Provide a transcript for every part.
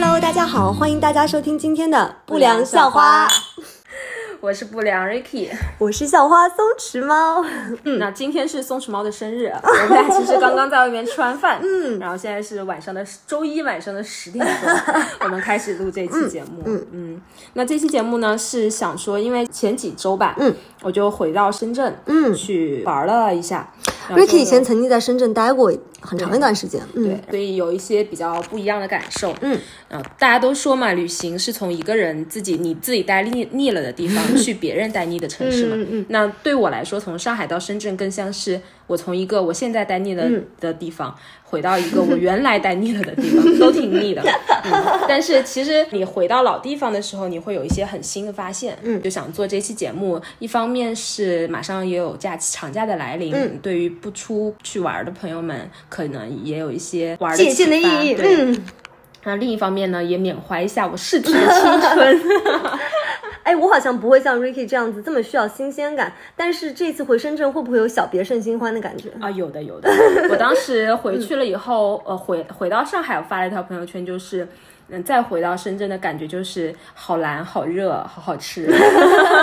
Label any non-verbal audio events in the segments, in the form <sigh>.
Hello，大家好，欢迎大家收听今天的不良校花。<laughs> 我是不良 Ricky，我是校花松弛猫。嗯，那今天是松弛猫的生日，我们俩其实刚刚在外面吃完饭，<laughs> 嗯，然后现在是晚上的周一晚上的十点钟，<laughs> 我们开始录这期节目。嗯嗯，那这期节目呢是想说，因为前几周吧，嗯，我就回到深圳，嗯，去玩了一下。Ricky 以前曾经在深圳待过很长一段时间，对，所以有一些比较不一样的感受。嗯，啊，大家都说嘛，旅行是从一个人自己你自己待腻腻了的地方 <laughs> 去别人待腻的城市嘛。嗯嗯。那对我来说，从上海到深圳更像是我从一个我现在待腻了的地方。回到一个我原来待腻了的地方，都挺腻的。<laughs> 嗯，但是其实你回到老地方的时候，你会有一些很新的发现。嗯，就想做这期节目，一方面是马上也有假期长假的来临，对于不出去玩的朋友们，可能也有一些玩的的意义。嗯，那另一方面呢，也缅怀一下我逝去的青春。<laughs> <laughs> 哎，我好像不会像 Ricky 这样子这么需要新鲜感，但是这次回深圳会不会有小别胜新欢的感觉啊？有的，有的。我当时回去了以后，呃，回回到上海，我发了一条朋友圈，就是嗯，再回到深圳的感觉就是好蓝、好热、好好吃，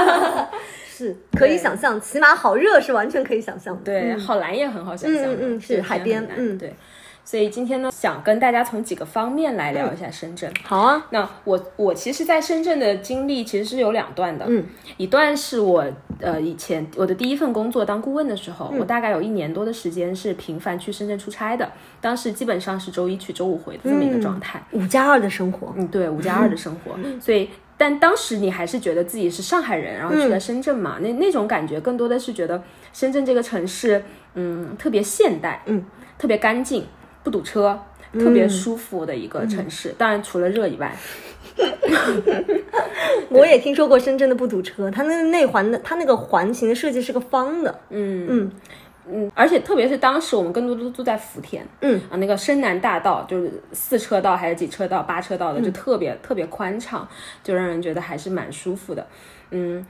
<laughs> 是可以想象，起码好热是完全可以想象的。对，好蓝也很好想象。嗯嗯，是海边。嗯，对。所以今天呢，想跟大家从几个方面来聊一下深圳。好啊，那我我其实，在深圳的经历其实是有两段的。嗯，一段是我呃以前我的第一份工作当顾问的时候，我大概有一年多的时间是频繁去深圳出差的。当时基本上是周一去，周五回的这么一个状态。五加二的生活。嗯，对，五加二的生活。所以，但当时你还是觉得自己是上海人，然后去了深圳嘛，那那种感觉更多的是觉得深圳这个城市，嗯，特别现代，嗯，特别干净。不堵车，特别舒服的一个城市。当然，除了热以外，<laughs> 我也听说过深圳的不堵车。它那个内环的，它那个环形的设计是个方的。嗯嗯嗯，而且特别是当时我们更多都住在福田。嗯啊，那个深南大道就是四车道还是几车道、八车道的，就特别特别宽敞，就让人觉得还是蛮舒服的。嗯，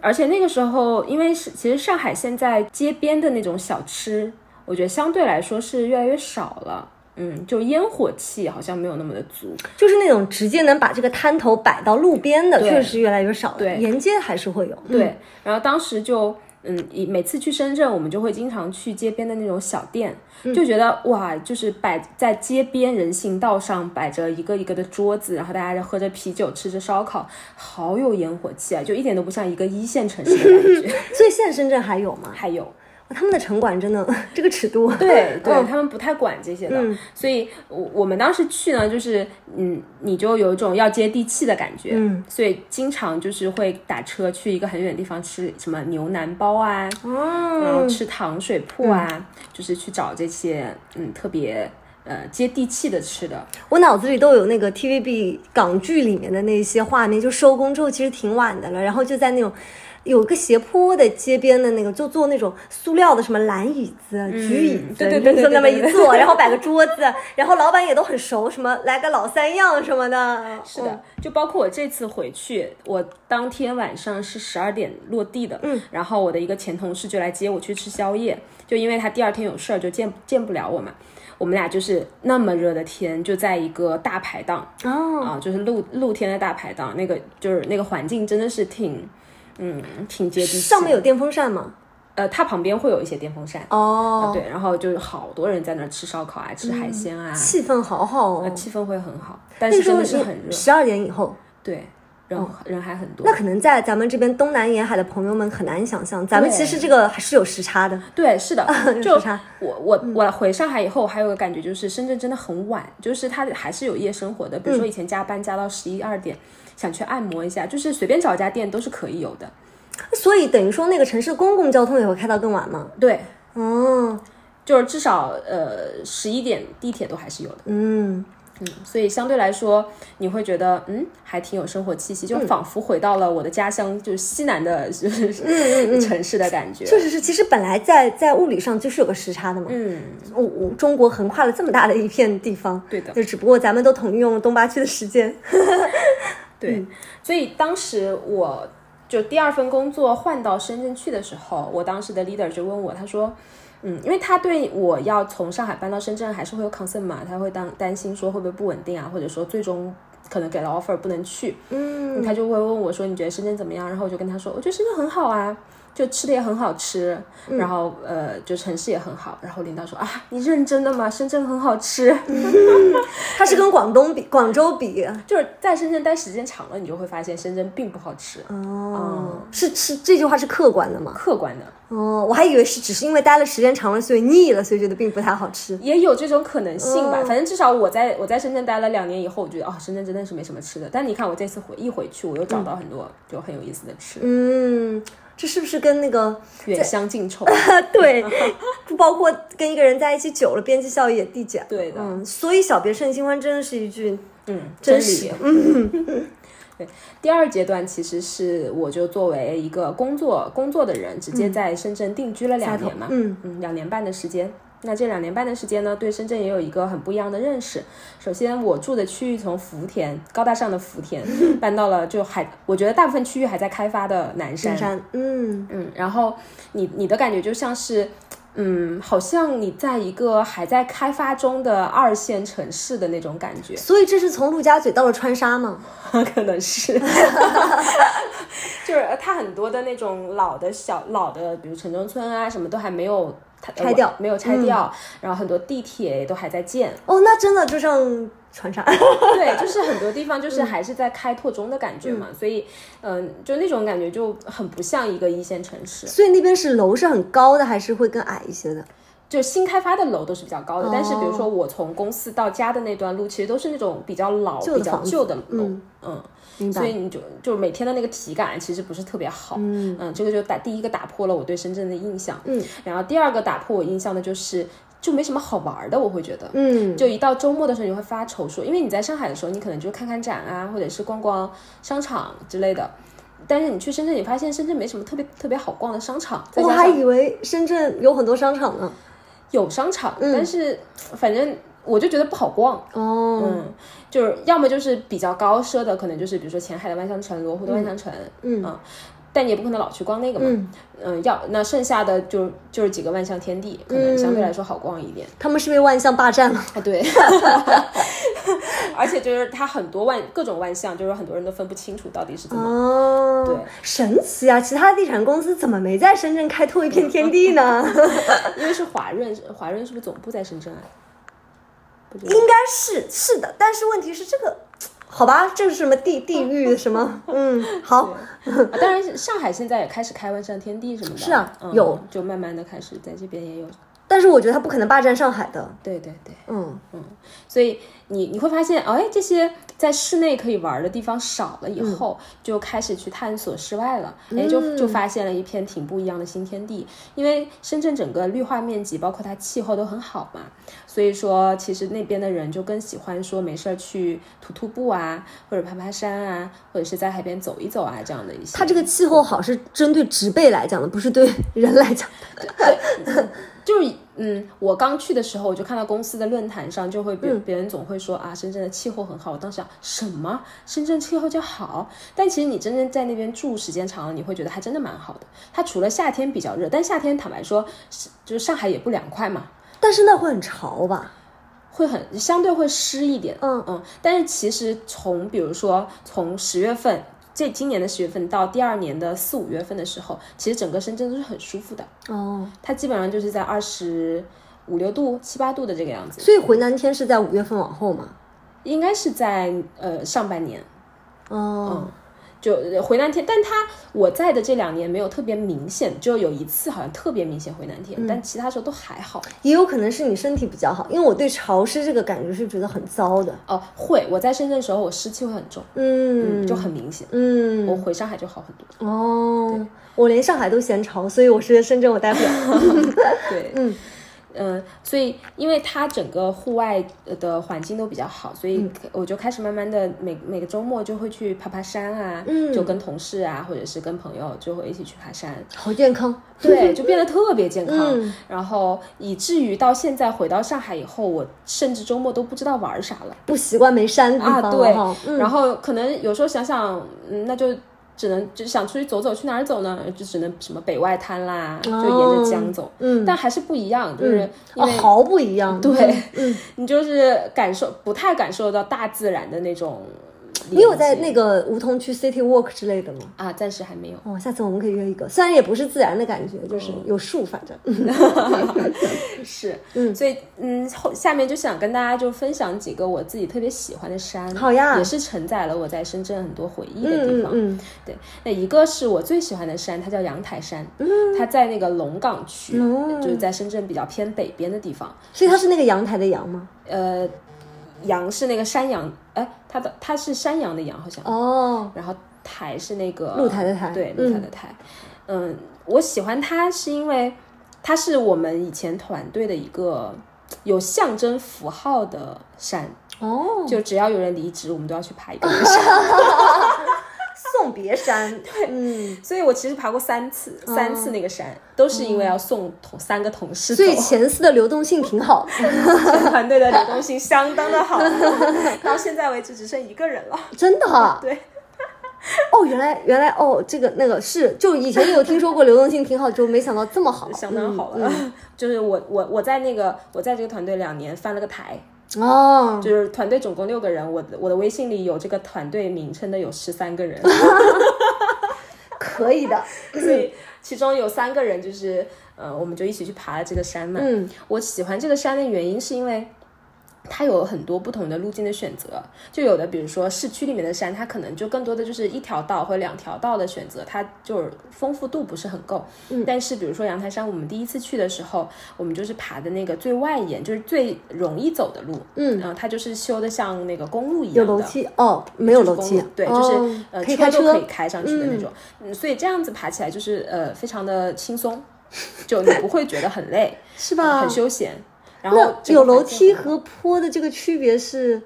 而且那个时候，因为是其实上海现在街边的那种小吃。我觉得相对来说是越来越少了，嗯，就烟火气好像没有那么的足，就是那种直接能把这个摊头摆到路边的，确实越来越少了。对，沿街还是会有。对，然后当时就，嗯，每次去深圳，我们就会经常去街边的那种小店，就觉得哇，就是摆在街边人行道上摆着一个一个的桌子，然后大家喝着啤酒，吃着烧烤，好有烟火气啊，就一点都不像一个一线城市的感觉。<laughs> 所以现在深圳还有吗？还有。他们的城管真的 <laughs> 这个尺度，对 <laughs> 对，他们不太管这些的，所以，我我们当时去呢，就是嗯，你就有一种要接地气的感觉，嗯，所以经常就是会打车去一个很远的地方吃什么牛腩包啊，哦，然后吃糖水铺啊，就是去找这些嗯特别呃接地气的吃的。我脑子里都有那个 TVB 港剧里面的那些画面，就收工之后其实挺晚的了，然后就在那种。有个斜坡的街边的那个，就坐那种塑料的什么蓝椅子、橘椅子，对对对，就那么一坐，然后摆个桌子，然后老板也都很熟，什么来个老三样什么的。<laughs> 是的，就包括我这次回去，我当天晚上是十二点落地的，嗯，然后我的一个前同事就来接我去吃宵夜，就因为他第二天有事儿，就见见不了我嘛。我们俩就是那么热的天，就在一个大排档，哦，啊，就是露露天的大排档，那个就是那个环境真的是挺。嗯，挺接地气。上面有电风扇吗？呃，它旁边会有一些电风扇。哦，对，然后就是好多人在那儿吃烧烤啊，吃海鲜啊，气氛好好哦。气氛会很好，但是真的是很热。十二点以后，对，人人还很多。那可能在咱们这边东南沿海的朋友们很难想象，咱们其实这个还是有时差的。对，是的，<laughs> 就我我我回上海以后，还有个感觉就是深圳真的很晚，就是它还是有夜生活的。比如说以前加班加到十一二点。想去按摩一下，就是随便找一家店都是可以有的，所以等于说那个城市公共交通也会开到更晚吗？对，嗯，就是至少呃十一点地铁都还是有的，嗯。嗯，所以相对来说你会觉得嗯还挺有生活气息，就仿佛回到了我的家乡，就是西南的就是 <laughs> 城市的感觉。确实是，其实本来在在物理上就是有个时差的嘛，嗯，我我中国横跨了这么大的一片地方，对的，就只不过咱们都统一用了东八区的时间。对，所以当时我就第二份工作换到深圳去的时候，我当时的 leader 就问我，他说，嗯，因为他对我要从上海搬到深圳还是会有 concern 嘛，他会担担心说会不会不稳定啊，或者说最终可能给了 offer 不能去，嗯，他就会问我说你觉得深圳怎么样？然后我就跟他说，我觉得深圳很好啊。就吃的也很好吃，然后呃，就城市也很好。然后领导说啊，你认真的吗？深圳很好吃。<laughs> 他是跟广东比，广州比，就是在深圳待时间长了，你就会发现深圳并不好吃。哦，是是这句话是客观的吗？客观的。哦，我还以为是只是因为待了时间长了，所以腻了，所以觉得并不太好吃。也有这种可能性吧。反正至少我在我在深圳待了两年以后，我觉得哦，深圳真的是没什么吃的。但你看我这次回一回去，我又找到很多就很有意思的吃。嗯。这是不是跟那个远香近臭？<laughs> 对，不包括跟一个人在一起久了，边际效益也递减。对的，嗯，所以小别胜新欢真的是一句嗯真理。嗯，<laughs> 对。第二阶段其实是我就作为一个工作工作的人，直接在深圳定居了两年嘛，嗯嗯，两年半的时间。那这两年半的时间呢，对深圳也有一个很不一样的认识。首先，我住的区域从福田高大上的福田搬到了就还，我觉得大部分区域还在开发的南山。南山，嗯嗯。然后你你的感觉就像是，嗯，好像你在一个还在开发中的二线城市的那种感觉。所以这是从陆家嘴到了川沙吗？<laughs> 可能是，<laughs> 就是它很多的那种老的小老的，比如城中村啊，什么都还没有。拆掉没有拆掉，然后很多地铁都还在建。哦，那真的就像船上，对，<laughs> 就是很多地方就是还是在开拓中的感觉嘛。所以，嗯，就那种感觉就很不像一个一线城市。所以那边是楼是很高的，还是会更矮一些的？就新开发的楼都是比较高的，但是比如说我从公司到家的那段路，其实都是那种比较老、比较旧的楼，嗯。所以你就就是每天的那个体感其实不是特别好，嗯。嗯，这个就打第一个打破了我对深圳的印象，嗯，然后第二个打破我印象的就是就没什么好玩的，我会觉得，嗯，就一到周末的时候你会发愁说，因为你在上海的时候你可能就看看展啊，或者是逛逛商场之类的，但是你去深圳你发现深圳没什么特别特别好逛的商场，我还以为深圳有很多商场呢，有商场，但是反正。我就觉得不好逛哦，嗯，就是要么就是比较高奢的，可能就是比如说前海的万象城、罗湖的万象城，嗯，但你也不可能老去逛那个嘛，嗯，要那剩下的就就是几个万象天地，可能相对来说好逛一点。他们是被万象霸占了啊，对，<laughs> 而且就是它很多万各种万象，就是很多人都分不清楚到底是怎么，对，神奇啊！其他地产公司怎么没在深圳开拓一片天地呢？<laughs> 因为是华润，华润是不是总部在深圳啊？应该是是的，但是问题是这个，<tsk> 好吧，这是什么地地域什么？<laughs> 嗯，好。当然，上海现在也开始开万象天地什么的。是啊，有，就慢慢的开始在这边也有。但是我觉得他不可能霸占上海的。对对对，嗯嗯，所以你你会发现，哎，这些在室内可以玩的地方少了以后，就开始去探索室外了，哎，就就发现了一片挺不一样的新天地。因为深圳整个绿化面积，包括它气候都很好嘛，所以说其实那边的人就更喜欢说没事儿去徒徒步啊，或者爬爬山啊，或者是在海边走一走啊这样的一些。它这个气候好是针对植被来讲的，不是对人来讲的。<laughs> 就是，嗯，我刚去的时候，我就看到公司的论坛上，就会别别人总会说啊，深圳的气候很好。我当时想，什么？深圳气候就好？但其实你真正在那边住时间长了，你会觉得还真的蛮好的。它除了夏天比较热，但夏天坦白说，就是上海也不凉快嘛。但是那会很潮吧？会很相对会湿一点。嗯嗯。但是其实从比如说从十月份。这今年的十月份到第二年的四五月份的时候，其实整个深圳都是很舒服的哦。它基本上就是在二十五六度、七八度的这个样子。所以回南天是在五月份往后吗？应该是在呃上半年。哦。就回南天，但他我在的这两年没有特别明显，就有一次好像特别明显回南天，但其他时候都还好。也有可能是你身体比较好，因为我对潮湿这个感觉是觉得很糟的。哦，会，我在深圳的时候我湿气会很重，嗯，就很明显。嗯，我回上海就好很多。哦，我连上海都嫌潮，所以我是深圳我待不了。<laughs> 对，<laughs> 嗯。嗯，所以因为它整个户外的环境都比较好，所以我就开始慢慢的每每个周末就会去爬爬山啊，就跟同事啊，或者是跟朋友就会一起去爬山，好健康，对，就变得特别健康，然后以至于到现在回到上海以后，我甚至周末都不知道玩啥了，不习惯没山啊，对，然后可能有时候想想，嗯，那就。只能就想出去走走，去哪儿走呢？就只能什么北外滩啦，就沿着江走。嗯，但还是不一样，就是哦，毫不一样。对，嗯，<laughs> 你就是感受不太感受到大自然的那种你有在那个梧桐区 City Walk 之类的吗？啊，暂时还没有。哦，下次我们可以约一个，虽然也不是自然的感觉，就是有树，反正。<laughs> 是，<laughs> 嗯，所以嗯，后下面就想跟大家就分享几个我自己特别喜欢的山，好呀，也是承载了我在深圳很多回忆的地方。嗯，对，那一个是我最喜欢的山，它叫阳台山，嗯，它在那个龙岗区，就是在深圳比较偏北边的地方。所以它是那个阳台的阳吗？呃。羊是那个山羊，哎，它的它是山羊的羊，好像哦。然后台是那个露台的台，对，露台的台。嗯，我喜欢它是因为它是我们以前团队的一个有象征符号的山哦。就只要有人离职，我们都要去爬一个山。<laughs> 送别山，<laughs> 对，嗯，所以我其实爬过三次，三次那个山都是因为要送同三个同事，所以前四的流动性挺好，<laughs> 团队的流动性相当的好，<laughs> 到现在为止只剩一个人了，真的，对，哦，原来原来哦，这个那个是，就以前有听说过流动性挺好，就没想到这么好，相当好了，就是我我我在那个我在这个团队两年翻了个台。哦，就是团队总共六个人，我我的微信里有这个团队名称的有十三个人 <laughs> <laughs> 可以的。所以其中有三个人就是，呃，我们就一起去爬了这个山嘛。嗯，我喜欢这个山的原因是因为。它有很多不同的路径的选择，就有的，比如说市区里面的山，它可能就更多的就是一条道或两条道的选择，它就是丰富度不是很够。嗯，但是比如说阳台山，我们第一次去的时候，我们就是爬的那个最外沿，就是最容易走的路。嗯，然后它就是修的像那个公路一样的，有楼梯哦，没有楼梯，对，就是呃车都可以开上去的那种。嗯，所以这样子爬起来就是呃非常的轻松，就你不会觉得很累，<laughs> 是吧？很休闲。然后有楼梯和坡的这个区别是，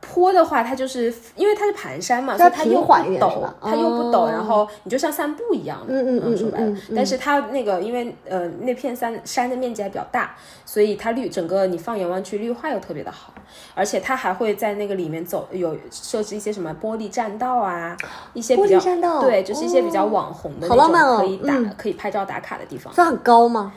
坡的话，它就是因为它是盘山嘛，所以它又不陡，它又不陡，然后你就像散步一样的，嗯嗯嗯，说白了。但是它那个因为呃那片山山的面积还比较大，所以它绿整个你放眼望去绿化又特别的好，而且它还会在那个里面走，有设置一些什么玻璃栈道啊，一些比较对，就是一些比较网红的那种可以打可以拍照打卡的地方。它很高吗？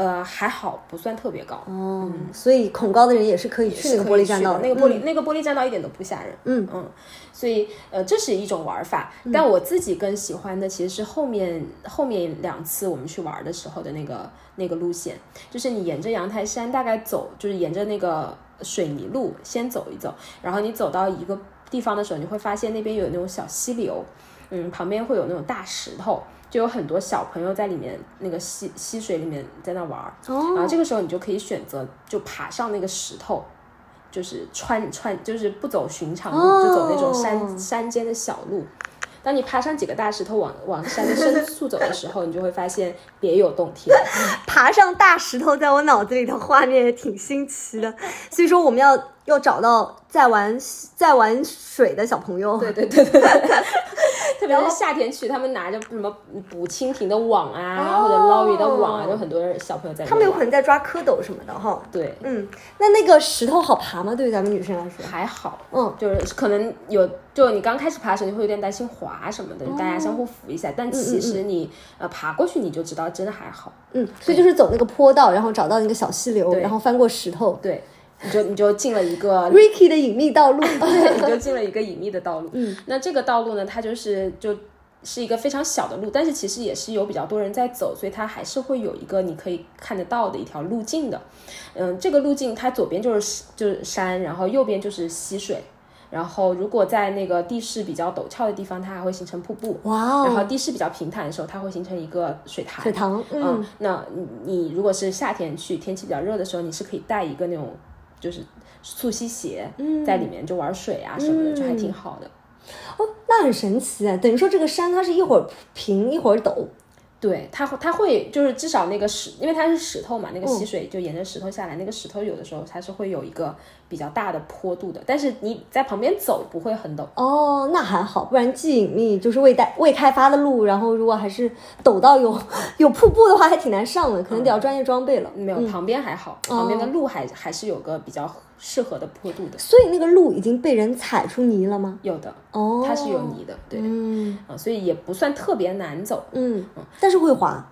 呃，还好，不算特别高。哦，所以恐高的人也是可以去那个玻璃栈道，那个玻璃那个玻璃栈道一点都不吓人，嗯。嗯，所以呃，这是一种玩法，但我自己更喜欢的其实是后面后面两次我们去玩的时候的那个那个路线，就是你沿着阳台山大概走，就是沿着那个水泥路先走一走，然后你走到一个地方的时候，你会发现那边有那种小溪流，嗯，旁边会有那种大石头。就有很多小朋友在里面那个溪溪水里面在那玩儿，然后这个时候你就可以选择就爬上那个石头，就是穿穿就是不走寻常路，就走那种山山间的小路。当你爬上几个大石头往往山的深处走的时候，你就会发现别有洞天。<laughs> 爬上大石头，在我脑子里的画面也挺新奇的。所以说，我们要要找到在玩在玩水的小朋友。对对对对。<laughs> 特别是夏天去，他们拿着什么捕蜻蜓的网啊，或者捞鱼的网啊，就很多小朋友在。他们有可能在抓蝌蚪什么的哈。对，嗯，那那个石头好爬吗？对于咱们女生来说还好，嗯，就是可能有，就你刚开始爬的时候，你会有点担心滑什么的，大家相互扶一下。但其实你呃爬过去，你就知道真的还好。嗯，所以就是走那个坡道，然后找到那个小溪流，然后翻过石头。对。你就你就进了一个 <laughs> Ricky 的隐秘道路，<laughs> 对，你就进了一个隐秘的道路。嗯，那这个道路呢，它就是就是一个非常小的路，但是其实也是有比较多人在走，所以它还是会有一个你可以看得到的一条路径的。嗯，这个路径它左边就是就是山，然后右边就是溪水，然后如果在那个地势比较陡峭的地方，它还会形成瀑布。哇，然后地势比较平坦的时候，它会形成一个水潭。水塘，嗯，那你如果是夏天去，天气比较热的时候，你是可以带一个那种。就是溯溪鞋，在里面就玩水啊什么的，就还挺好的。哦，那很神奇啊！等于说这个山它是一会儿平一会儿陡。对它，它会就是至少那个石，因为它是石头嘛，那个溪水就沿着石头下来，那个石头有的时候它是会有一个比较大的坡度的，但是你在旁边走不会很陡。哦，那还好，不然既隐秘就是未带未开发的路，然后如果还是陡到有有瀑布的话，还挺难上的，可能得要专业装备了。没有，旁边还好，旁边的路还还是有个比较。适合的坡度的，所以那个路已经被人踩出泥了吗？有的，哦，它是有泥的，对，嗯，啊，所以也不算特别难走，嗯嗯，但是会滑，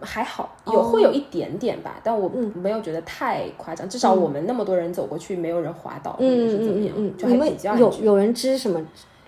还好，有会有一点点吧，但我没有觉得太夸张。至少我们那么多人走过去，没有人滑倒或者是怎么样，就还比较有有人支什么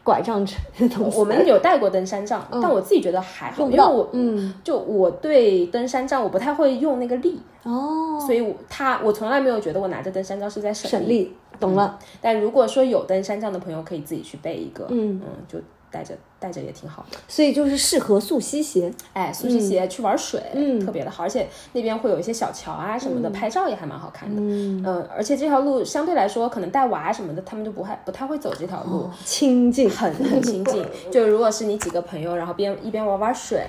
拐杖之类的东西。我们有带过登山杖，但我自己觉得还好，因为我嗯，就我对登山杖我不太会用那个力哦，所以我他我从来没有觉得我拿着登山杖是在省力，懂了。但如果说有登山杖的朋友，可以自己去备一个，嗯嗯，就。带着带着也挺好的，所以就是适合溯溪鞋，哎，溯溪鞋去玩水，嗯，特别的好，而且那边会有一些小桥啊什么的，拍照也还蛮好看的，嗯，而且这条路相对来说，可能带娃什么的，他们就不太不太会走这条路，清静，很很 <laughs> 清静。就如果是你几个朋友，然后边一边玩玩水，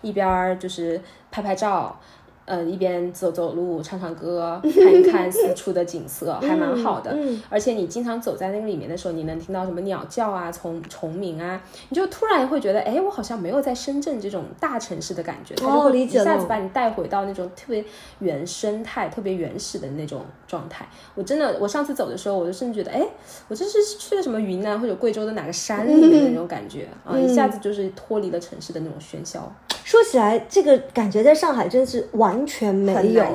一边就是拍拍照。嗯，一边走走路，唱唱歌，看一看四处的景色，<laughs> 还蛮好的。而且你经常走在那个里面的时候，你能听到什么鸟叫啊，虫虫鸣啊，你就突然会觉得，哎，我好像没有在深圳这种大城市的感觉。它就会。一下子把你带回到那种特别原生态、特别原始的那种状态。我真的，我上次走的时候，我就甚至觉得，哎，我这是去了什么云南或者贵州的哪个山里面的那种感觉 <laughs> 啊！一下子就是脱离了城市的那种喧嚣。说起来，这个感觉在上海真是完全没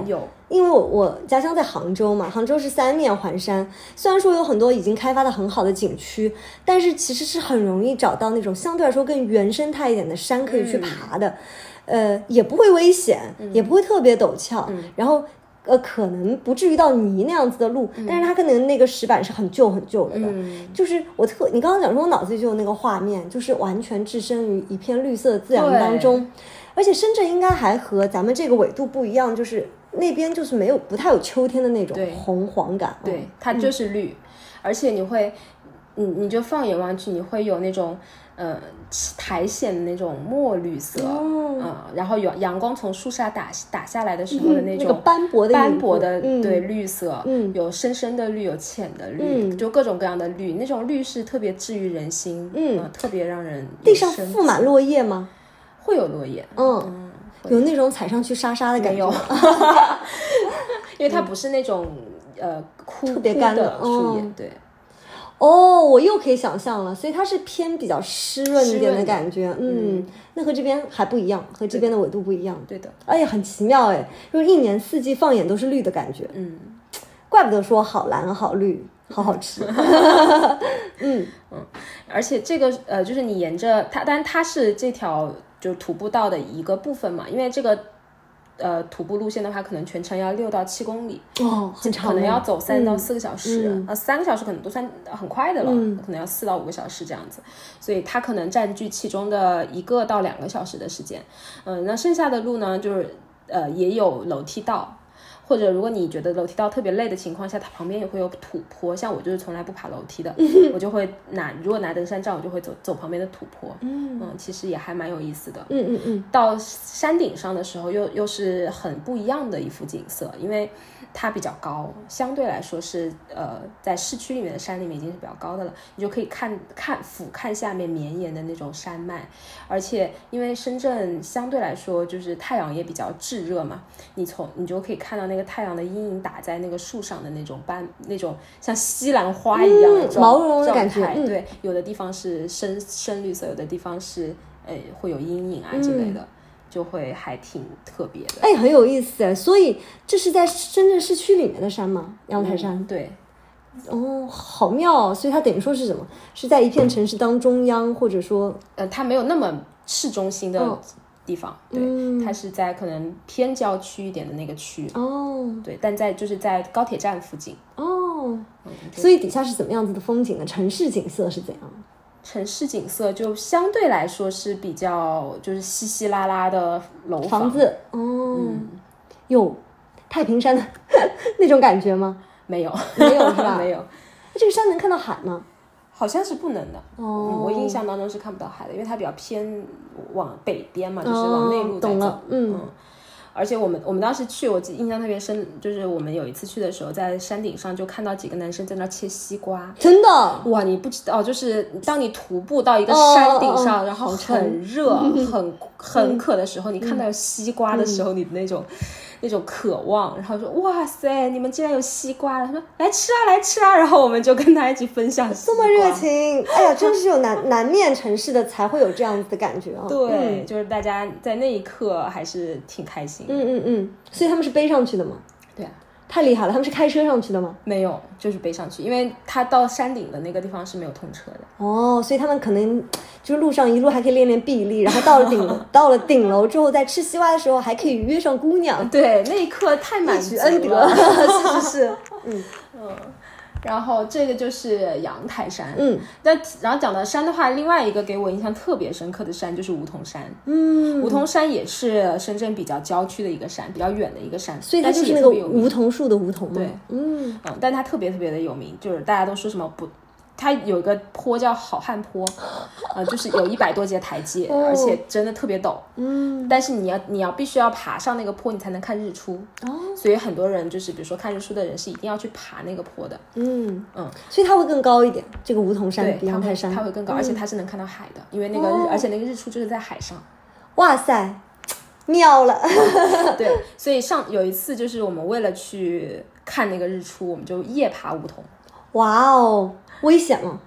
有，因为我我家乡在杭州嘛，杭州是三面环山，虽然说有很多已经开发的很好的景区，但是其实是很容易找到那种相对来说更原生态一点的山可以去爬的，呃，也不会危险，也不会特别陡峭，然后。呃，可能不至于到泥那样子的路，但是它可能那个石板是很旧很旧的。嗯，就是我特，你刚刚讲说，我脑子里就有那个画面，就是完全置身于一片绿色自然当中。而且深圳应该还和咱们这个纬度不一样，就是那边就是没有不太有秋天的那种红黄感。对，它就是绿，而且你会，你你就放眼望去，你会有那种。呃，苔藓的那种墨绿色，嗯，然后有阳光从树下打打下来的时候的那种斑驳的斑驳的对绿色，嗯，有深深的绿，有浅的绿，就各种各样的绿，那种绿是特别治愈人心，嗯，特别让人地上覆满落叶吗？会有落叶，嗯，有那种踩上去沙沙的感觉，<laughs> 因为它不是那种呃枯特别干的树叶，对。哦，我又可以想象了，所以它是偏比较湿润一点的感觉，嗯，那和这边还不一样，和这边的纬度不一样，对的，哎呀，很奇妙哎，就是一年四季放眼都是绿的感觉，嗯，怪不得说好蓝好绿，<laughs> 好好吃，<laughs> 嗯。嗯，而且这个呃，就是你沿着它，但它是这条就徒步道的一个部分嘛，因为这个。呃，徒步路线的话，可能全程要六到七公里，哦，很长，可能要走三到四个小时，呃，三个小时可能都算很快的了，可能要四到五个小时这样子，所以它可能占据其中的一个到两个小时的时间，嗯，那剩下的路呢，就是呃，也有楼梯道。或者如果你觉得楼梯道特别累的情况下，它旁边也会有土坡。像我就是从来不爬楼梯的，<laughs> 我就会拿如果拿登山杖，我就会走走旁边的土坡。嗯嗯，其实也还蛮有意思的。嗯嗯嗯，到山顶上的时候，又又是很不一样的一幅景色，因为。它比较高，相对来说是呃，在市区里面的山里面已经是比较高的了，你就可以看看俯瞰下面绵延的那种山脉，而且因为深圳相对来说就是太阳也比较炙热嘛，你从你就可以看到那个太阳的阴影打在那个树上的那种斑，那种像西兰花一样的毛茸茸的感觉，对，有的地方是深深绿色，有的地方是呃会有阴影啊之类的。就会还挺特别的，哎，很有意思哎。所以这是在深圳市区里面的山吗？阳台山？对。哦，好妙。所以它等于说是什么？是在一片城市当中央，或者说，呃，它没有那么市中心的地方。对，它是在可能偏郊区一点的那个区。哦。对，但在就是在高铁站附近。哦。所以底下是怎么样子的风景呢？城市景色是怎样？城市景色就相对来说是比较就是稀稀拉拉的楼房子哦，有太平山的 <laughs> 那种感觉吗？没有，没有是吧？<laughs> 没有。那这个山能看到海吗？好像是不能的哦。我印象当中是看不到海的，因为它比较偏往北边嘛，就是往内陆在走。嗯。而且我们我们当时去，我记印象特别深，就是我们有一次去的时候，在山顶上就看到几个男生在那切西瓜，真的哇！你不知道，就是当你徒步到一个山顶上，然后很热、很 <laughs> 很渴的时候，你看到西瓜的时候，你那种那种渴望，然后说哇塞，你们竟然有西瓜了，他说来吃啊来吃啊，然后我们就跟他一起分享，这么热情，哎呀，真是有南南面城市的才会有这样子的感觉啊。对，就是大家在那一刻还是挺开心。嗯嗯嗯，所以他们是背上去的吗？太厉害了！他们是开车上去的吗？没有，就是背上去，因为他到山顶的那个地方是没有通车的。哦，所以他们可能就是路上一路还可以练练臂力，然后到了顶 <laughs> 到了顶楼之后，在吃西瓜的时候还可以约上姑娘。对，那一刻太满足恩德，<laughs> 是是是，嗯嗯。然后这个就是阳台山，嗯，那然后讲到山的话，另外一个给我印象特别深刻的山就是梧桐山，嗯，梧桐山也是深圳比较郊区的一个山，比较远的一个山，所以它就是那个梧桐树的梧桐，对，嗯。嗯，但它特别特别的有名，就是大家都说什么不。它有个坡叫好汉坡，<gasps> 呃，就是有一百多节台阶，而且真的特别陡。嗯，但是你要你要必须要爬上那个坡，你才能看日出。哦，所以很多人就是比如说看日出的人是一定要去爬那个坡的。嗯嗯，所以它会更高一点，这个梧桐山比阳台山它会更高，而且它是能看到海的，因为那个日，而且那个日出就是在海上。哇塞，妙了。<laughs> 对，所以上有一次就是我们为了去看那个日出，我们就夜爬梧桐。哇哦。危险吗？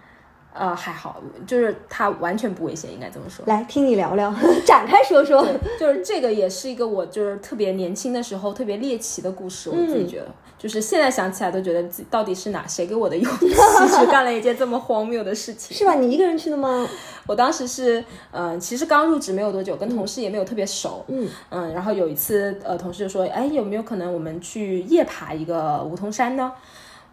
呃，还好，就是它完全不危险，应该这么说。来听你聊聊，<laughs> 展开说说。就是这个也是一个我就是特别年轻的时候特别猎奇的故事，我自己觉得，就是现在想起来都觉得自己到底是哪谁给我的勇气 <laughs> 去干了一件这么荒谬的事情？是吧？你一个人去的吗？<laughs> 我当时是，嗯，其实刚入职没有多久，跟同事也没有特别熟，嗯嗯，然后有一次，呃，同事就说，哎，有没有可能我们去夜爬一个梧桐山呢？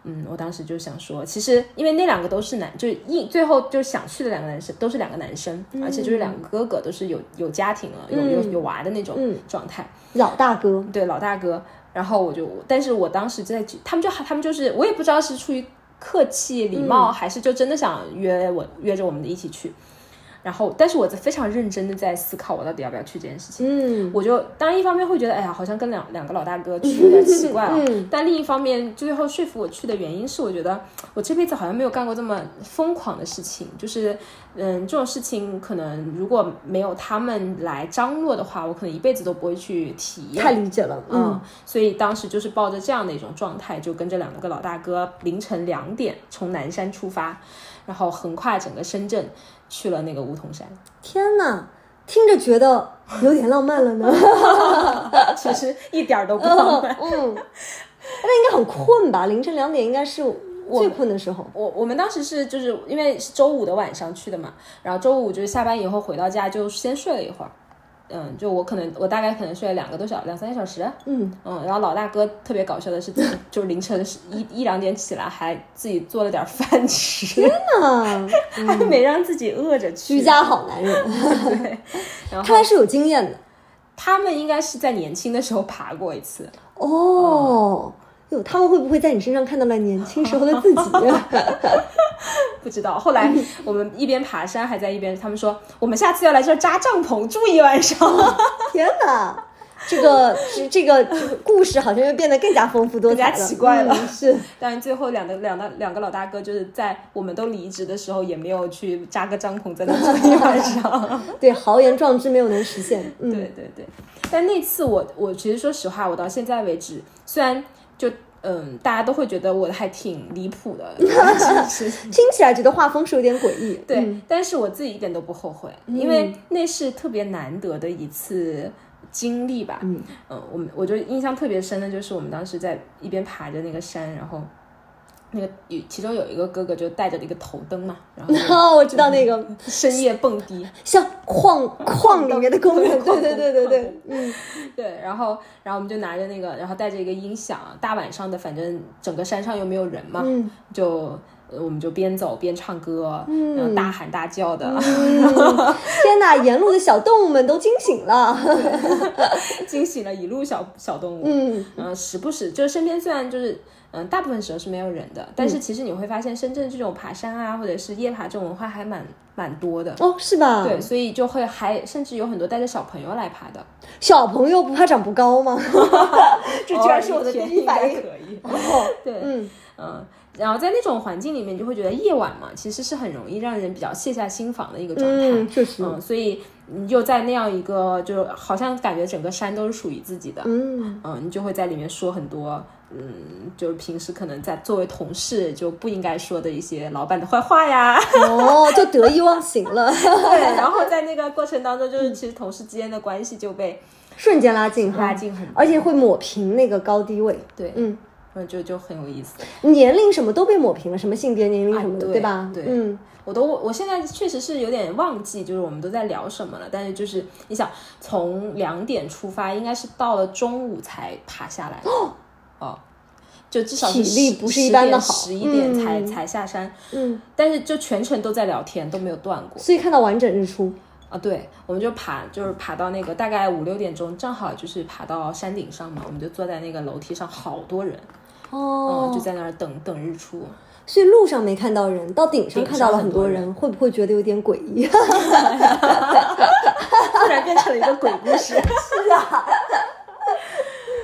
嗯，我当时就想说，其实因为那两个都是男，就是一最后就想去的两个男生都是两个男生，而且就是两个哥哥都是有有家庭了，有有有娃的那种状态，老大哥，对老大哥。然后我就，但是我当时在，他们就他们就是，我也不知道是出于客气礼貌，还是就真的想约我约着我们一起去。然后，但是我在非常认真的在思考，我到底要不要去这件事情。嗯，我就当然一方面会觉得，哎呀，好像跟两两个老大哥去有点 <laughs> 奇怪啊。但另一方面，最后说服我去的原因是，我觉得我这辈子好像没有干过这么疯狂的事情。就是，嗯，这种事情可能如果没有他们来张罗的话，我可能一辈子都不会去体验。太理解了，嗯。所以当时就是抱着这样的一种状态，就跟着两个老大哥凌晨两点从南山出发，然后横跨整个深圳。去了那个梧桐山，天哪，听着觉得有点浪漫了呢。<laughs> 其实一点都不 <laughs> 浪漫。嗯，那应该很困吧？凌晨两点应该是最困的时候。我我们当时是就是因为是周五的晚上去的嘛，然后周五就是下班以后回到家就先睡了一会儿。嗯，就我可能我大概可能睡了两个多小两三个小时，嗯。嗯，然后老大哥特别搞笑的是，就是凌晨一一两点起来，还自己做了点饭吃，天哪，<laughs> 还没让自己饿着去，居家好男人，<laughs> 对，然后看来是有经验的，他们应该是在年轻的时候爬过一次，哦。哟，他们会不会在你身上看到了年轻时候的自己？<laughs> 不知道。后来我们一边爬山，还在一边，他们说我们下次要来这儿扎帐篷住一晚上。<laughs> 天哪，这个这这个故事好像又变得更加丰富多彩了，奇怪了。是，但是最后两个两个两个老大哥就是在我们都离职的时候，也没有去扎个帐篷在那住一晚上。<laughs> 对，豪言壮志没有能实现。对对对。但那次我我其实说实话，我到现在为止，虽然。就嗯，大家都会觉得我还挺离谱的，<laughs> 听起来觉得画风是有点诡异。对，但是我自己一点都不后悔，因为那是特别难得的一次经历吧。嗯嗯，我们我就印象特别深的就是我们当时在一边爬着那个山，然后。那个有其中有一个哥哥就带着一个头灯嘛，然后 <laughs> 我知道那个深夜蹦迪，<laughs> 像 <laughs> 矿矿里面的工人，对对对对对，嗯，对，然后然后我们就拿着那个，然后带着一个音响，大晚上的，反正整个山上又没有人嘛，就我们就边走边唱歌，然后大喊大叫的，天哪，沿路的小动物们都惊醒了，惊醒了一路小小动物，嗯，然后时不时就是身边虽然就是。嗯，大部分时候是没有人的，但是其实你会发现，深圳这种爬山啊，或者是夜爬这种文化还蛮蛮多的哦，是吧？对，所以就会还甚至有很多带着小朋友来爬的。小朋友不怕长不高吗？<laughs> 这居然是我的第一反应。可以。对，嗯嗯，然后在那种环境里面，你就会觉得夜晚嘛，其实是很容易让人比较卸下心防的一个状态。嗯，确实，嗯，所以你就在那样一个，就好像感觉整个山都是属于自己的。嗯嗯，你就会在里面说很多，嗯，就是平时可能在作为同事就不应该说的一些老板的坏话呀。<laughs> 哦，就得意忘形了，<laughs> 对，然后在那个过程当中，就是其实同事之间的关系就被瞬间拉近，拉近很，而且会抹平那个高低位。对，嗯，嗯，就就很有意思。年龄什么都被抹平了，什么性别、年龄什么的，哎对吧？对嗯，我都我现在确实是有点忘记，就是我们都在聊什么了。但是就是你想从两点出发，应该是到了中午才爬下来。哦，就至少是体力不是一般的好十一点才、嗯才下山。嗯，但是就全程都在聊天，都没有断过。所以看到完整日出。啊，对，我们就爬，就是爬到那个大概五六点钟，正好就是爬到山顶上嘛，我们就坐在那个楼梯上，好多人，哦嗯，就在那儿等等日出。所以路上没看到人，到顶上看到了很多很多人，会不会觉得有点诡异？<laughs> <laughs> 突然变成了一个鬼故事。是啊，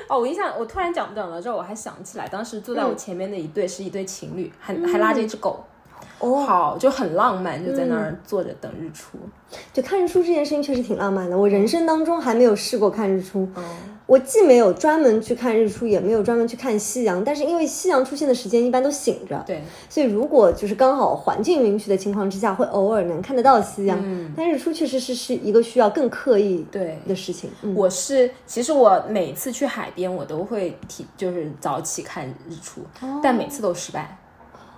哦，我印象，我突然讲讲到这儿，我还想起来，当时坐在我前面的一对是一对情侣，还还拉着一只狗，哦，好就很浪漫，就在那儿坐着等日出。就看日出这件事情确实挺浪漫的。我人生当中还没有试过看日出，嗯，我既没有专门去看日出，也没有专门去看夕阳。但是因为夕阳出现的时间一般都醒着，对，所以如果就是刚好环境允许的情况之下，会偶尔能看得到夕阳。嗯但日出确实是是一个需要更刻意对的事情。嗯，我是，其实我每次去海边，我都会提，就是早起看日出，但每次都失败。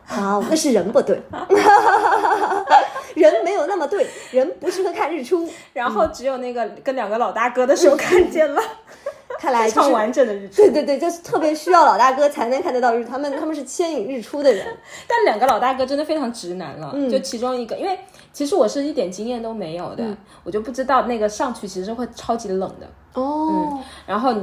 好，那是人不对，<laughs> 人没有那么对，人不适合看日出。然后只有那个跟两个老大哥的时候看见了 <laughs> 看来非常就是完整的日出。对对对，就是特别需要老大哥才能看得到日，他们他们是牵引日出的人。<laughs> 但两个老大哥真的非常直男了，嗯就其中一个，因为其实我是一点经验都没有的，我就不知道那个上去其实会超级冷的。哦，然后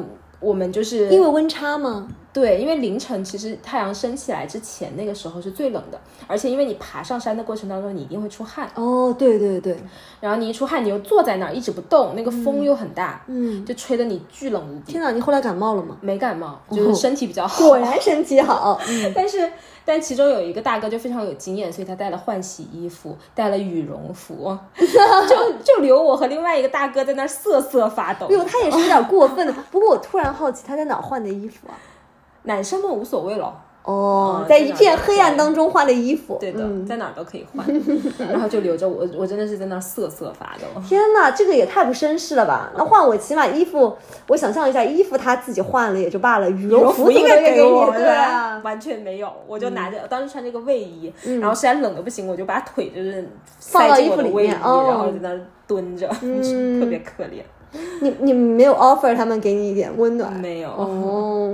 我们就是因为温差吗？对，因为凌晨其实太阳升起来之前那个时候是最冷的，而且因为你爬上山的过程当中，你一定会出汗，哦，对对对，然后你一出汗，你又坐在那儿一直不动，那个风又很大，嗯，就吹得你巨冷无比。天哪，你后来感冒了吗？没感冒，就是身体比较好。<laughs> 果然身体好。嗯，<laughs> 但是，但其中有一个大哥就非常有经验，所以他带了换洗衣服，带了羽绒服，<laughs> 就就留我和另外一个大哥在那儿瑟瑟发抖。哎呦，他也是有点过分的。不过我突然好奇，他在哪换的衣服啊？男生们无所谓了，哦，嗯在一片黑暗当中换的衣服。对的，嗯在哪儿都可以换，<laughs> 然后就留着我，我真的是在那儿瑟瑟发抖。天哪，这个也太不绅士了吧！那换我起码衣服，我想象一下，衣服他自己换了也就罢了，羽绒服应该给我，你，对啊，完全没有，我就拿着，当时穿这个卫衣，然后实在冷的不行，我就把腿就是放到塞进我的卫衣，衣服里面哦然后在那儿蹲着，嗯 <laughs> 特别可怜。你你没有 offer 他们给你一点温暖？没有，哦，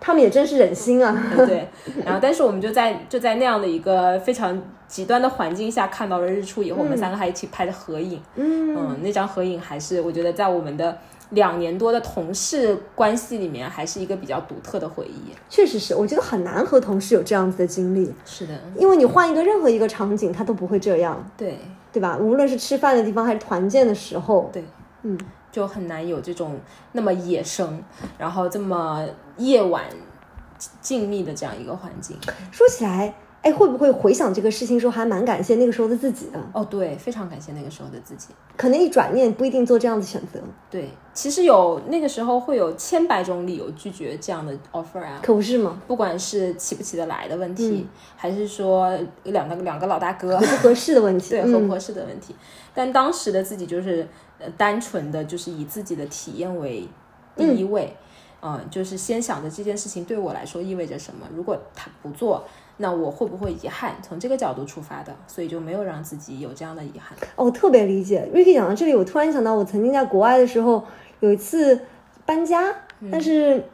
他们也真是忍心啊。<laughs> 对，然后但是我们就在就在那样的一个非常极端的环境下看到了日出以后，我们三个还一起拍的合影。嗯，嗯，那张合影还是我觉得在我们的两年多的同事关系里面，还是一个比较独特的回忆。确实是，我觉得很难和同事有这样子的经历，是的，因为你换一个任何一个场景，他都不会这样，对对吧？无论是吃饭的地方还是团建的时候，对，嗯，就很难有这种那么野生，然后这么夜晚静谧的这样一个环境。说起来，哎，会不会回想这个事情时候，还蛮感谢那个时候的自己的？哦，对，非常感谢那个时候的自己。可能一转念不一定做这样的选择，对，其实有那个时候会有千百种理由拒绝这样的 offer 啊，可不是吗？不管是起不起得来的问题，还是说两个两个老大哥合不合适的问题，<laughs> 对合不嗯合适的问题。但当时的自己就是呃单纯的就是以自己的体验为第一位，嗯、就是先想着这件事情对我来说意味着什么，如果他不做。那我会不会遗憾？从这个角度出发的，所以就没有让自己有这样的遗憾。哦，我特别理解 Ricky 讲到这里，我突然想到，我曾经在国外的时候有一次搬家，但是。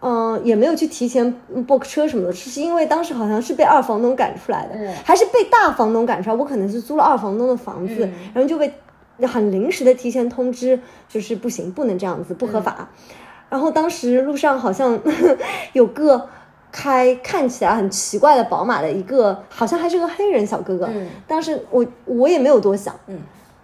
嗯，也没有去提前 book 车什么的，是因为当时好像是被二房东赶出来的，嗯还是被大房东赶出来。我可能是租了二房东的房子，然后就被很临时的提前通知，就是不行，不能这样子，不合法。然后当时路上好像 <laughs> 有个开看起来很奇怪的宝马的一个，好像还是个黑人小哥哥。嗯当时我我也没有多想，嗯，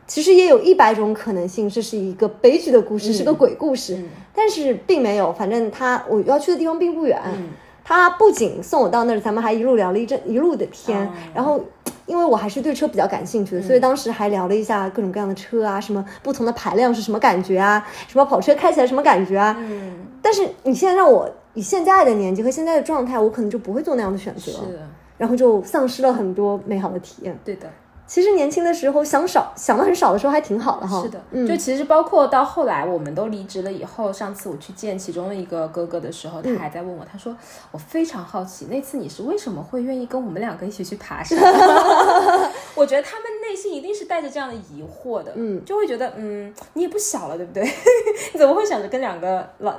其实也有一百种可能性，这是一个悲剧的故事，是个鬼故事，嗯但是并没有。反正他我要去的地方并不远，嗯他不仅送我到那儿，咱们还一路聊了一阵一路的天，然后。因为我还是对车比较感兴趣的，所以当时还聊了一下各种各样的车啊，什么不同的排量是什么感觉啊，什么跑车开起来什么感觉啊。嗯。但是你现在让我以现在的年纪和现在的状态，我可能就不会做那样的选择，是的。然后就丧失了很多美好的体验。对的。其实年轻的时候想少想的很少的时候还挺好的哈。是的，就其实包括到后来我们都离职了以后，上次我去见其中的一个哥哥的时候，他还在问我，他说我非常好奇，那次你是为什么会愿意跟我们两个一起去爬山？<laughs> 我觉得他们内心一定是带着这样的疑惑的，嗯，就会觉得嗯，你也不小了，对不对？<laughs> 你怎么会想着跟两个老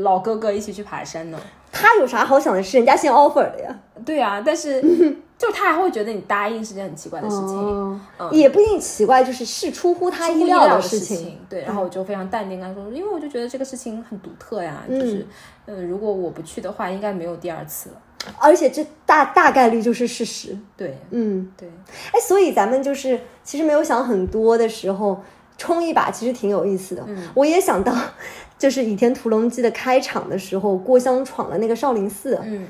老哥哥一起去爬山呢？他有啥好想的？是人家先 offer 的呀。对啊，但是。就他还会觉得你答应是件很奇怪的事情，也不一定奇怪，就是是出乎他意料的事情。对，然后我就非常淡定跟他说，因为我就觉得这个事情很独特呀，就是，嗯，如果我不去的话，应该没有第二次了。而且这大大概率就是事实。对，嗯，对。哎，所以咱们就是其实没有想很多的时候，冲一把其实挺有意思的。我也想到，<laughs> 就是《倚天屠龙记》的开场的时候，郭襄闯了那个少林寺，嗯，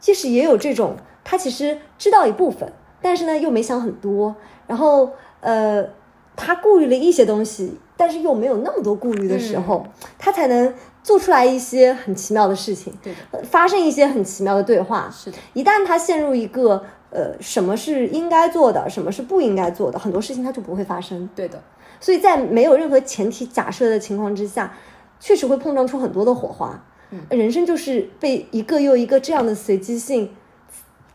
其实也有这种。他其实知道一部分，但是呢又没想很多，然后呃，他顾虑了一些东西，但是又没有那么多顾虑的时候，他才能做出来一些很奇妙的事情，对的，发生一些很奇妙的对话。是的，一旦他陷入一个呃什么是应该做的，什么是不应该做的，很多事情他就不会发生。对的，所以在没有任何前提假设的情况之下，确实会碰撞出很多的火花。嗯，人生就是被一个又一个这样的随机性。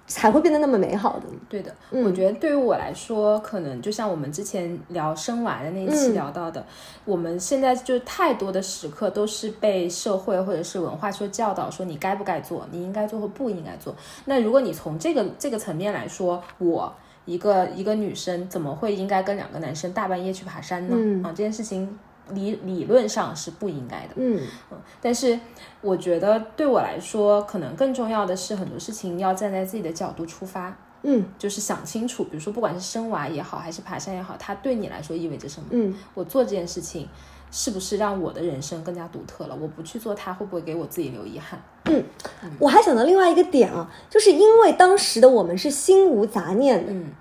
才会变得那么美好的。对的，我觉得对于我来说，可能就像我们之前聊生娃的那一期聊到的，我们现在就太多的时刻都是被社会或者是文化所教导，说你该不该做，你应该做或不应该做。那如果你从这个这个层面来说，我一个一个女生怎么会应该跟两个男生大半夜去爬山呢？啊，这件事情。理理论上是不应该的，嗯嗯，但是我觉得对我来说，可能更重要的是很多事情要站在自己的角度出发，嗯，就是想清楚，比如说不管是生娃也好，还是爬山也好，它对你来说意味着什么？嗯，我做这件事情是不是让我的人生更加独特了？我不去做它，会不会给我自己留遗憾？嗯，我还想到另外一个点啊，就是因为当时的我们是心无杂念的，嗯。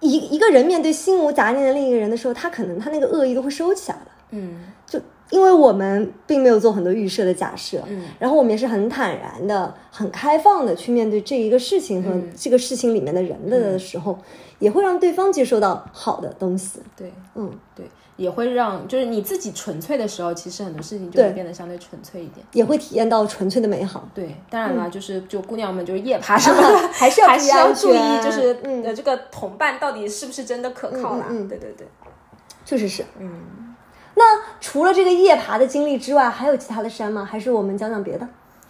一一个人面对心无杂念的另一个人的时候，他可能他那个恶意都会收起来了。嗯，就因为我们并没有做很多预设的假设，嗯，然后我们也是很坦然的、很开放的去面对这一个事情和这个事情里面的人的时候，也会让对方接受到好的东西。对，嗯，对。也会让，就是你自己纯粹的时候，其实很多事情就会变得相对纯粹一点，也会体验到纯粹的美好。对，当然了，就是就姑娘们就是夜爬什么 <laughs> 还是要 <laughs> 还是要注意，就是嗯。这个同伴到底是不是真的可靠啦？对对对，确实是。嗯，那除了这个夜爬的经历之外，还有其他的山吗？还是我们讲讲别的？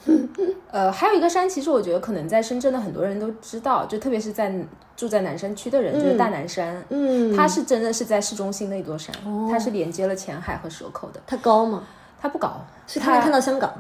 <laughs> 呃，还有一个山，其实我觉得可能在深圳的很多人都知道，就特别是在住在南山区的人，就是大南山。嗯，它是真的是在市中心的一座山，它是连接了前海和蛇口的。它高吗？它不高，是它能看到香港。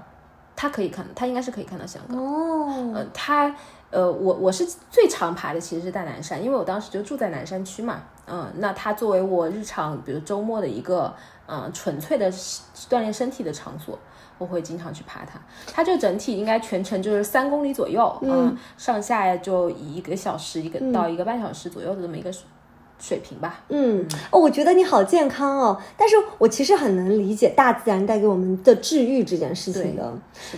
它可以看，它应该是可以看到香港。哦，呃，它，呃，我我是最常爬的其实是大南山，因为我当时就住在南山区嘛。嗯，那它作为我日常，比如周末的一个，嗯，纯粹的锻炼身体的场所。我会经常去爬它，它就整体应该全程就是三公里左右，嗯，上下就一个小时一个到一个半小时左右的这么一个水平吧。嗯，哦，我觉得你好健康哦，但是我其实很能理解大自然带给我们的治愈这件事情的，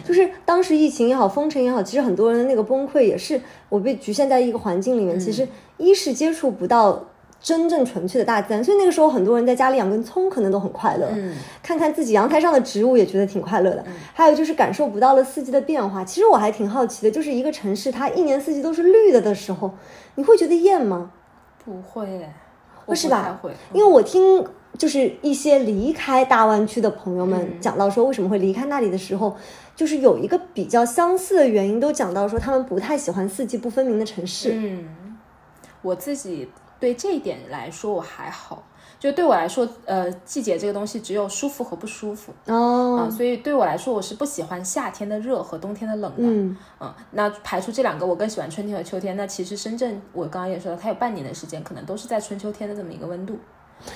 就是当时疫情也好，封城也好，其实很多人的那个崩溃也是我被局限在一个环境里面，其实一是接触不到。真正纯粹的大自然，所以那个时候很多人在家里养根葱，可能都很快乐。嗯，看看自己阳台上的植物，也觉得挺快乐的。还有就是感受不到了四季的变化。其实我还挺好奇的，就是一个城市它一年四季都是绿的的时候，你会觉得厌吗？不会，不是吧？会，因为我听就是一些离开大湾区的朋友们讲到说，为什么会离开那里的时候，就是有一个比较相似的原因，都讲到说他们不太喜欢四季不分明的城市。嗯，我自己。对这一点来说我还好，就对我来说，呃，季节这个东西只有舒服和不舒服哦，啊，所以对我来说，我是不喜欢夏天的热和冬天的冷的，嗯，啊，那排除这两个，我更喜欢春天和秋天。那其实深圳，我刚刚也说了，它有半年的时间，可能都是在春秋天的这么一个温度。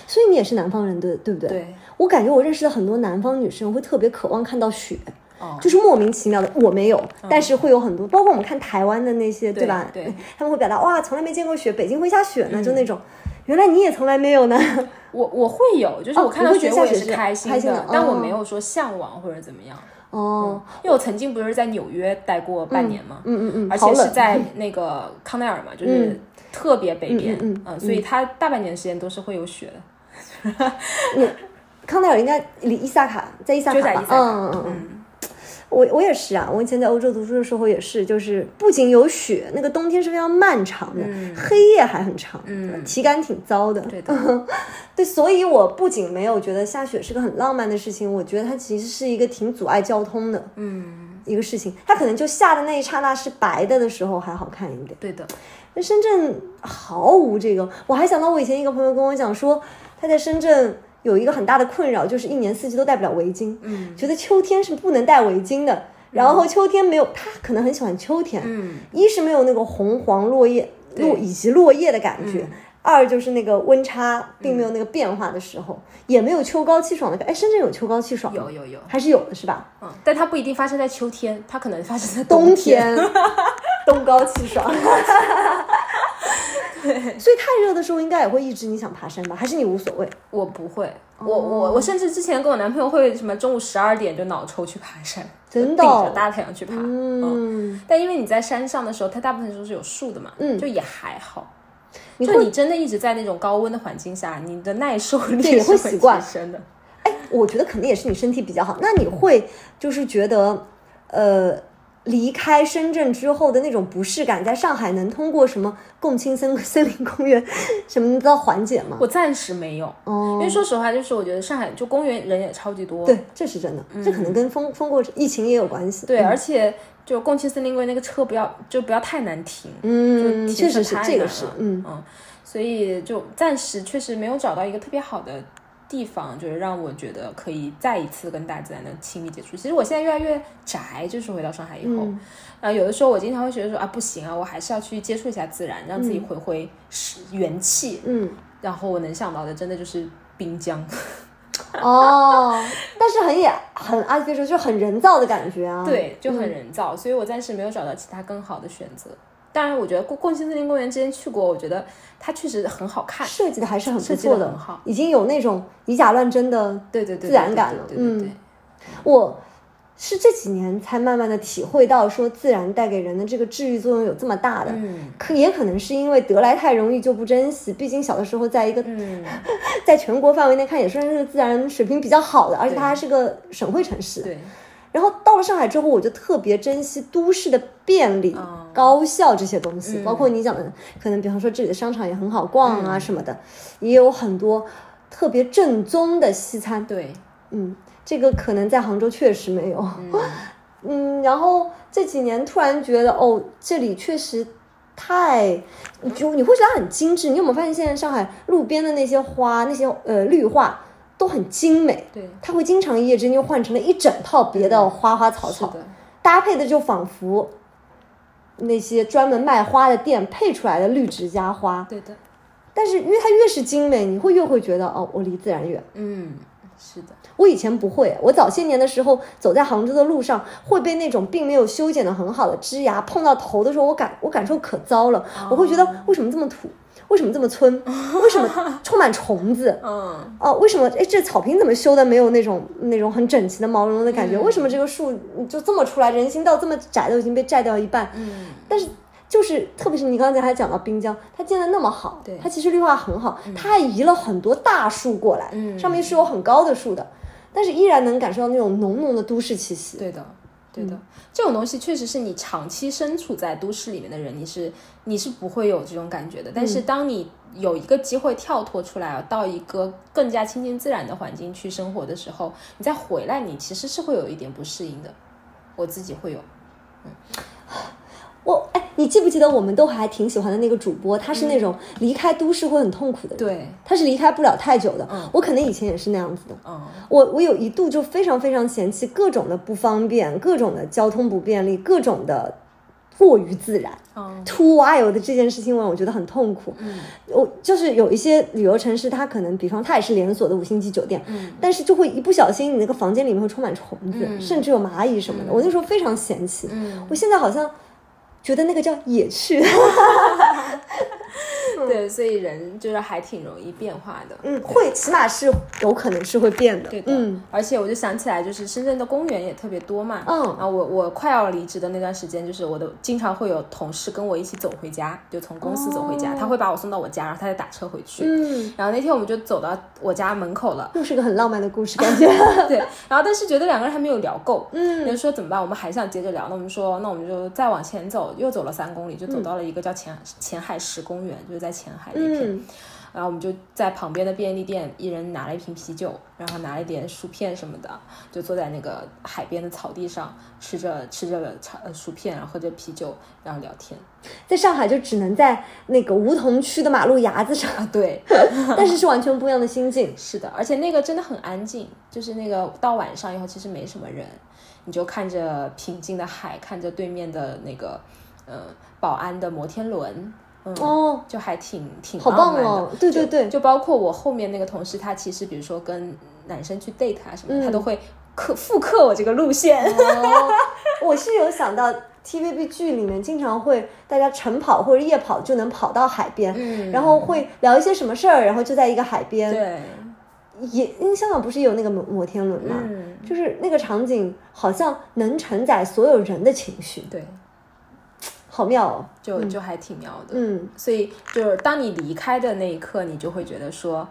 所以你也是南方人，对对不对？对，我感觉我认识的很多南方女生会特别渴望看到雪。就是莫名其妙的，我没有，但是会有很多，包括我们看台湾的那些，对吧？对，他们会表达哇，从来没见过雪，北京会下雪呢，就那种，原来你也从来没有呢。我我会有，就是我看到雪我也是开心的，但我没有说向往或者怎么样。哦，因为我曾经不是在纽约待过半年嘛，嗯嗯嗯，而且是在那个康奈尔嘛，<laughs> 就是特别北边，嗯，所以它大半年时间都是会有雪的。康奈尔应该离伊萨卡，在伊萨卡吧？嗯嗯嗯。我我也是啊，我以前在欧洲读书的时候也是，就是不仅有雪，那个冬天是非常漫长的，黑夜还很长，嗯，体感挺糟的。对的，<laughs> 对，所以我不仅没有觉得下雪是个很浪漫的事情，我觉得它其实是一个挺阻碍交通的，嗯，一个事情。它可能就下的那一刹那是白的的时候还好看一点。对的，那深圳毫无这个。我还想到我以前一个朋友跟我讲说，他在深圳。有一个很大的困扰，就是一年四季都戴不了围巾，嗯，觉得秋天是不能戴围巾的。然后秋天没有，他可能很喜欢秋天，嗯，一是没有那个红黄落叶落以及落叶的感觉，二就是那个温差并没有那个变化的时候，也没有秋高气爽的感。哎，深圳有秋高气爽有有有，还是有的是吧？嗯，但它不一定发生在秋天，它可能发生在冬天，冬 <laughs> 高气爽。对，所以太热的时候应该也会抑制你想爬山吧？还是你无所谓？我不会，我我我甚至之前跟我男朋友会什么中午十二点就脑抽去爬山，真的顶着大太阳去爬。嗯，但因为你在山上的时候，它大部分时候是有树的嘛，嗯，就也还好。就你真的一直在那种高温的环境下，你的耐受力也会习惯的。哎，我觉得肯定也是你身体比较好。那你会就是觉得，呃。离开深圳之后的那种不适感，在上海能通过什么共青森森林公园什么的缓解吗？我暂时没有，因为说实话，就是我觉得上海就公园人也超级多。对，这是真的，这可能跟封封过疫情也有关系。对，而且就共青森林公园那个车不要就不要太难停，嗯，确实是这个是，嗯嗯，所以就暂时确实没有找到一个特别好的。地方就是让我觉得可以再一次跟大自然的亲密接触。其实我现在越来越宅，就是回到上海以后，啊，有的时候我经常会觉得说啊，不行啊，我还是要去接触一下自然，让自己回回元气。嗯，然后我能想到的，真的就是滨江。<laughs> 哦，但是很也很阿飞说，就很人造的感觉啊。对，就很人造，所以我暂时没有找到其他更好的选择。当然，我觉得共共青森林公园之前去过，我觉得它确实很好看，设计的还是很不错的，很好，已经有那种以假乱真的对对对自然感了。嗯，我是这几年才慢慢的体会到，说自然带给人的这个治愈作用有这么大的。嗯，可也可能是因为得来太容易就不珍惜，毕竟小的时候在一个嗯，<laughs> 在全国范围内看也算是自然水平比较好的，而且它还是个省会城市。对。然后到了上海之后，我就特别珍惜都市的便利、高效这些东西，包括你讲的，可能比方说这里的商场也很好逛啊什么的，也有很多特别正宗的西餐。对，嗯，这个可能在杭州确实没有。<laughs> 嗯，然后这几年突然觉得，哦，这里确实太，就你会觉得很精致。你有没有发现，现在上海路边的那些花，那些呃绿化？都很精美，对，它会经常一夜之间就换成了一整套别的花花草草，搭配的就仿佛那些专门卖花的店配出来的绿植加花，对的。但是因为它越是精美，你会越会觉得哦，我离自然远。嗯，是的。我以前不会，我早些年的时候走在杭州的路上，会被那种并没有修剪的很好的枝芽碰到头的时候，我感我感受可糟了，我会觉得为什么这么土。为什么这么村？<laughs> 为什么充满虫子？嗯，哦，为什么？哎，这草坪怎么修的没有那种那种很整齐的毛茸茸的感觉？为什么这个树就这么出来？人行道这么窄，都已经被摘掉一半。嗯，但是就是特别是你刚才还讲到滨江，它建的那么好，对，它其实绿化很好，它还移了很多大树过来，嗯，上面是有很高的树的，但是依然能感受到那种浓浓的都市气息。对的。对的，这种东西确实是你长期身处在都市里面的人，你是你是不会有这种感觉的。但是当你有一个机会跳脱出来，到一个更加亲近自然的环境去生活的时候，你再回来，你其实是会有一点不适应的。我自己会有，嗯。我哎，你记不记得我们都还挺喜欢的那个主播？他是那种离开都市会很痛苦的人，对，他是离开不了太久的。嗯，我可能以前也是那样子的。嗯，我我有一度就非常非常嫌弃各种的不方便，各种的交通不便利，各种的过于自然。嗯 too wild 的这件事情让我觉得很痛苦。嗯，我就是有一些旅游城市，它可能，比方它也是连锁的五星级酒店，嗯，但是就会一不小心，你那个房间里面会充满虫子，嗯甚至有蚂蚁什么的。我那时候非常嫌弃。嗯，我现在好像觉得那个叫野趣。对，所以人就是还挺容易变化的。嗯，会，起码是有可能是会变的。对的，嗯而且我就想起来，就是深圳的公园也特别多嘛。嗯然后我我快要离职的那段时间，就是我的经常会有同事跟我一起走回家，就从公司走回家，哦他会把我送到我家，然后他再打车回去。嗯，然后那天我们就走到我家门口了，又是个很浪漫的故事，<laughs> 感觉。对，然后但是觉得两个人还没有聊够，嗯就说怎么办？我们还想接着聊，那我们说，那我们就再往前走，又走了三公里，就走嗯到了一个叫前前海石公园，就是在前海那片。嗯然后我们就在旁边的便利店，一人拿了一瓶啤酒，然后拿了一点薯片什么的，就坐在那个海边的草地上，吃着吃着炒呃薯片，然后喝着啤酒，然后聊天。在上海就只能在那个梧桐区的马路牙子上，啊，对，<laughs> 但是是完全不一样的心境。是的，而且那个真的很安静，就是那个到晚上以后其实没什么人，你就看着平静的海，看着对面的那个呃保安的摩天轮，嗯，哦，就还挺挺好。棒哦！对对对，就包括我后面那个同事，他其实比如说跟男生去 date 啊什么的，他嗯都会刻复刻我这个路线。哦，<laughs> 我是有想到 TVB 剧里面经常会大家晨跑或者夜跑就能跑到海边，嗯然后会聊一些什么事儿，然后就在一个海边。对，也因为香港不是有那个摩摩天轮嘛，嗯，就是那个场景好像能承载所有人的情绪，对，好妙哦。就就还挺妙的。嗯，所以就是当你离开的那一刻，你就会觉得说，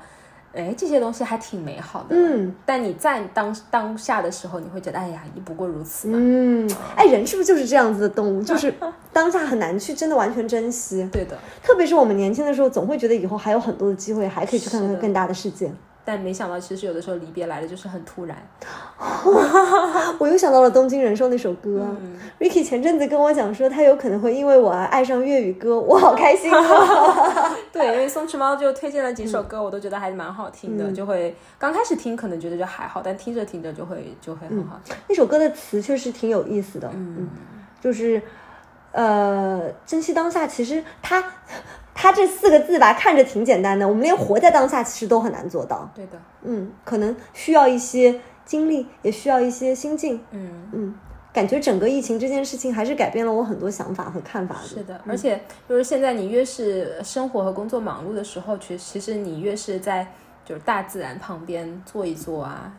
哎，这些东西还挺美好的。嗯但你在当当下的时候，你会觉得，哎呀，也不过如此嘛。嗯，哎，人是不是就是这样子的动物？<laughs> 就是当下很难去真的完全珍惜，对的，特别是我们年轻的时候，总会觉得以后还有很多的机会，还可以去看看更大的世界。但没想到，其实有的时候离别来的就是很突然。<laughs> 我又想到了《东京人寿》那首歌、嗯 r i c k y 前阵子跟我讲说，他有可能会因为我而爱上粤语歌，我好开心啊！<laughs> 对，因为松弛猫就推荐了几首歌，我都觉得还蛮好听的，就会刚开始听可能觉得就还好，但听着听着就会就会很好听。那首歌的词确实挺有意思的，嗯，就是呃，珍惜当下。其实它它这四个字吧，看着挺简单的，我们连活在当下其实都很难做到。对的，嗯，可能需要一些经历，也需要一些心境。嗯。嗯，感觉整个疫情这件事情还是改变了我很多想法和看法的。是的，而且就是现在你越是生活和工作忙碌的时候，其其实你越是在就是大自然旁边坐一坐啊，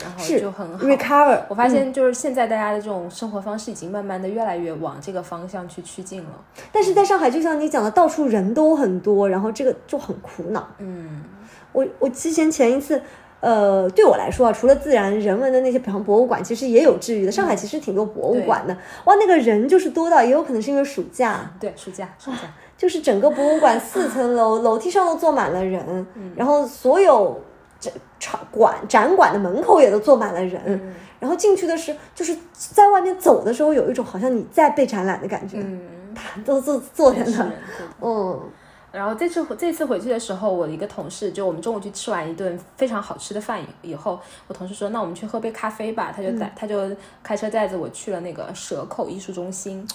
然后就很好。recover，我发现就是现在大家的这种生活方式已经慢慢的越来越往这个方向去趋近了。但是在上海，就像你讲的，到处人都很多，然后这个就很苦恼。嗯，我我之前前一次，呃，对我来说啊，除了自然人文的那些，比方博物馆，其实也有治愈的。上海其实挺多博物馆的，哇，那个人就是多到，也有可能是因为暑假，对，暑假暑假，就是整个博物馆四层楼，楼梯上都坐满了人，然后所有展场馆展馆的门口也都坐满了人，然后进去的是就是在外面走的时候，有一种好像你在被展览的感觉，嗯，<laughs> 都坐坐在那嗯。然后这次这次回去的时候，我的一个同事，就我们中午去吃完一顿非常好吃的饭以以后，我同事说，那我们去喝杯咖啡吧，他就带、他就开车带着我去了那个蛇口艺术中心。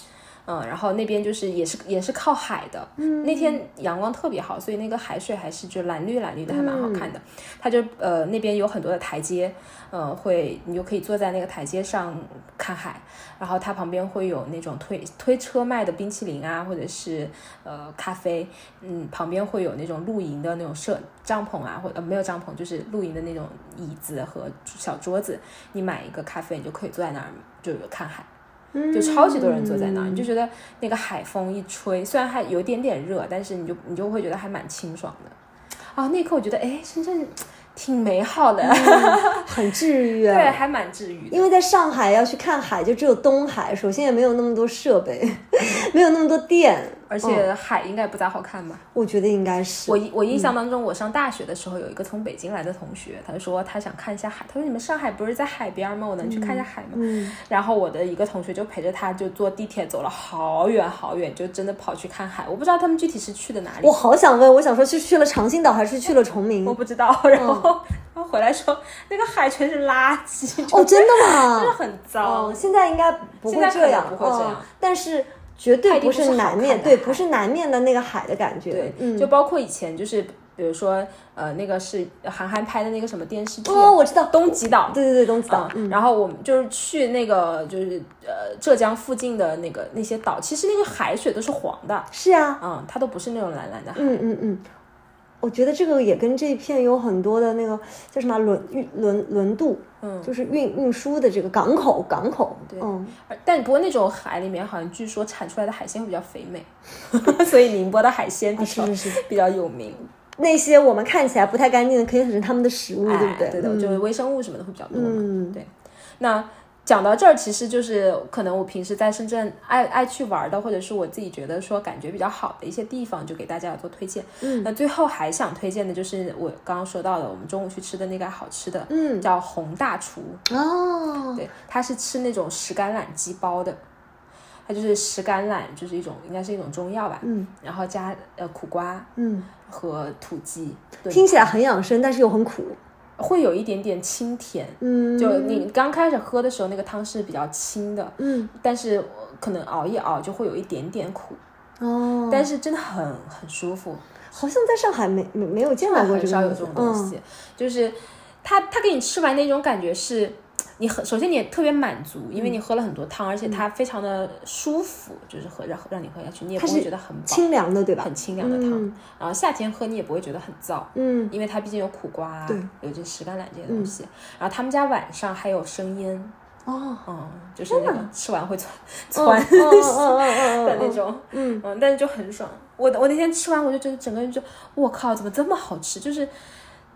嗯，然后那边就是也是也是靠海的，嗯，那天阳光特别好，所以那个海水还是就蓝绿蓝绿的，还蛮好看的。它就呃那边有很多的台阶，呃会你就可以坐在那个台阶上看海，然后它旁边会有那种推推车卖的冰淇淋啊，或者是呃咖啡，嗯，旁边会有那种露营的那种设帐篷啊，或者、呃、没有帐篷，就是露营的那种椅子和小桌子，你买一个咖啡，你就可以坐在那儿就是看海。就超级多人坐在那儿，你就觉得那个海风一吹，虽然还有一点点热，但是你就你就会觉得还蛮清爽的。啊，那一刻我觉得，哎，深圳挺美好的，<laughs> 很治愈啊。对，还蛮治愈的。因为在上海要去看海，就只有东海，首先也没有那么多设备，<laughs> 没有那么多店，而且海应该不咋好看吧？我觉得应该是我我印象当中，我上大学的时候有一个从北京来的同学，他说他想看一下海，他说你们上海不是在海边吗？我能去看一下海吗？嗯然后我的一个同学就陪着他，就坐地铁走了好远好远，就真的跑去看海。我不知道他们具体是去的哪里我，好想问，我想说是去了长兴岛还是去了崇明？我不知道。然后、然后回来说那个海全是垃圾，哦，真的吗？<laughs> 就是很脏。哦，现在应该不会这样，不会这样哦但是绝对不是南面，对，不是南面的那个海的感觉。对，嗯，就包括以前就是比如说呃那个是韩寒拍的那个什么电视剧，哦，我知道，东极岛。对对对，东极岛，嗯，然后我们就是去那个就是呃浙江附近的那个那些岛，其实那个海水都是黄的，是啊，嗯，它都不是那种蓝蓝的海。嗯嗯嗯，我觉得这个也跟这一片有很多的那个叫什么轮轮轮渡，嗯。就是运运输的这个港口港口，对嗯，但不过那种海里面好像据说产出来的海鲜会比较肥美，<laughs> 所以宁波的海鲜比较、比较有名，那些我们看起来不太干净的，可以成他们的食物，对不对？就是微生物什么的会比较多嘛。嗯。对，那讲到这儿，其实就是可能我平时在深圳爱爱去玩的，或者是我自己觉得说感觉比较好的一些地方，就给大家做推荐。嗯那最后还想推荐的就是我刚刚说到的，我们中午去吃的那个好吃的，嗯叫洪大厨。哦，对，它是吃那种石橄榄鸡煲的。它就是石橄榄，就是一种应该是一种中药吧，嗯然后加呃苦瓜嗯，和土鸡，炖听起来很养生，但是又很苦，会有一点点清甜，嗯，就你刚开始喝的时候，那个汤是比较清的，嗯。但是呃可能熬一熬就会有一点点苦，哦，但是真的很很舒服，好像在上海没没没有见到过这个很少有这种东西，就是它它给你吃完那种感觉是。你很首先你也特别满足，因为你喝了很多汤，而且它非常的舒服，就是喝让让你喝下去，你也不会觉得很饱，清凉的，对吧？很清凉的汤。然后夏天喝你也不会觉得很燥，嗯，因为它毕竟有苦瓜啊对，有这石橄榄这些东西。然后他们家晚上还有生腌，哦，嗯，就是那个吃完会窜嗯窜 <laughs> 的那种，嗯。嗯，但是就很爽。我我那天吃完，我就觉得整个人就，我靠，怎么这么好吃？就是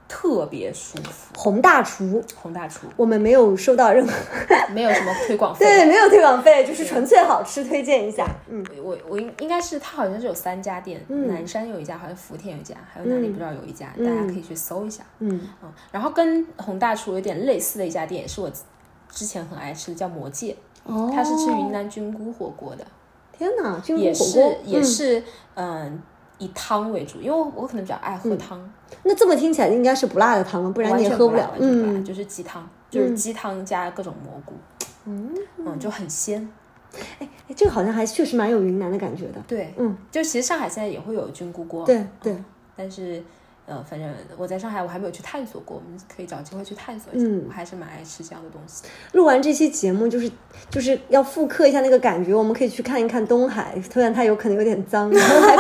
特别舒服。洪大厨，洪大厨。我们没有收到任何，<laughs> 没有什么推广费，对，没有推广费，就是纯粹好吃，推荐一下。嗯，我我应应该是它好像是有三家店，南山有一家，好像福田有一家，还有哪里不知道有一家，大家可以去搜一下。嗯。嗯，然后跟洪大厨有点类似的一家店，也是我之前很爱吃的，叫魔界，哦，它是吃云南菌菇火锅的，天哪，菌菇火锅也嗯。是嗯以汤为主，因为我我可能比较爱喝汤，那这么听起来应该是不辣的汤了，不然你也喝不辣，嗯，就是鸡汤，就是鸡汤加各种蘑菇，嗯嗯就很鲜。哎这个好像还确实蛮有云南的感觉的。对，嗯，就其实上海现在也会有菌菇锅，对对，但是。呃，反正我在上海，我还没有去探索过，我们可以找机会去探索一下。嗯我还是蛮爱吃这样的东西。录完这期节目，就是就是要复刻一下那个感觉，我们可以去看一看东海，虽然它有可能有点脏，然后还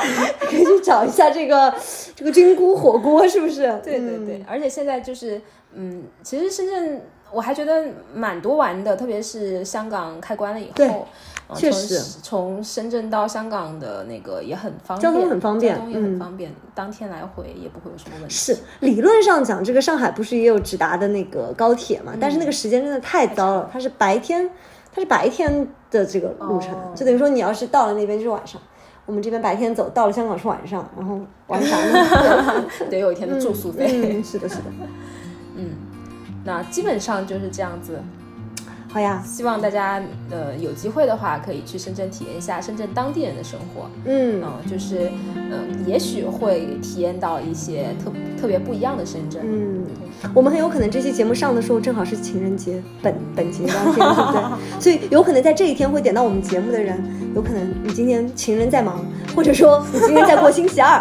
<laughs> 可以去找一下这个这个菌菇火锅，是不是？对对对，而且现在就是，嗯，其实深圳我还觉得蛮多玩的，特别是香港开关了以后，确实从深圳到香港的那个也很方便，交通很方便交通也很嗯方便，当天来回也不会有什么问题。是理论上讲，这个上海不是也有直达的那个高铁嘛？但是那个时间真的太糟了，它是白天，它是白天的这个路程，哦就等于说你要是到了那边就是晚上。我们这边白天走，到了香港是晚上，然后玩啥呢？得有一天的住宿费。嗯，是的，是的。嗯，那基本上就是这样子。好呀，希望大家呃有机会的话，可以去深圳体验一下深圳当地人的生活。嗯，嗯，就是嗯，也许会体验到一些特特别不一样的深圳。嗯，我们很有可能这期节目上的时候正好是情人节本 <laughs> 本节当天，对不对？<laughs> 所以有可能在这一天会点到我们节目的人，有可能你今天情人在忙，或者说你今天在过星期二，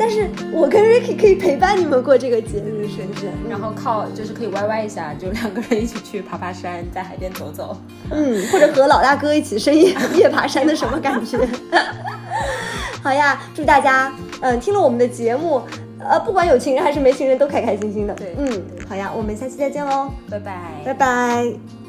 但是我跟 Ricky 可以陪伴你们过这个节日，是不是？然后靠就是可以歪歪一下，就两个人一起去爬爬山，在海边走走。嗯，或者和老大哥一起深夜 <laughs> 夜爬山的什么感觉？<laughs> 好呀，祝大家嗯、听了我们的节目，呃，不管有情人还是没情人，都开开心心的。对嗯，好呀，我们下期再见喽，拜拜。拜拜。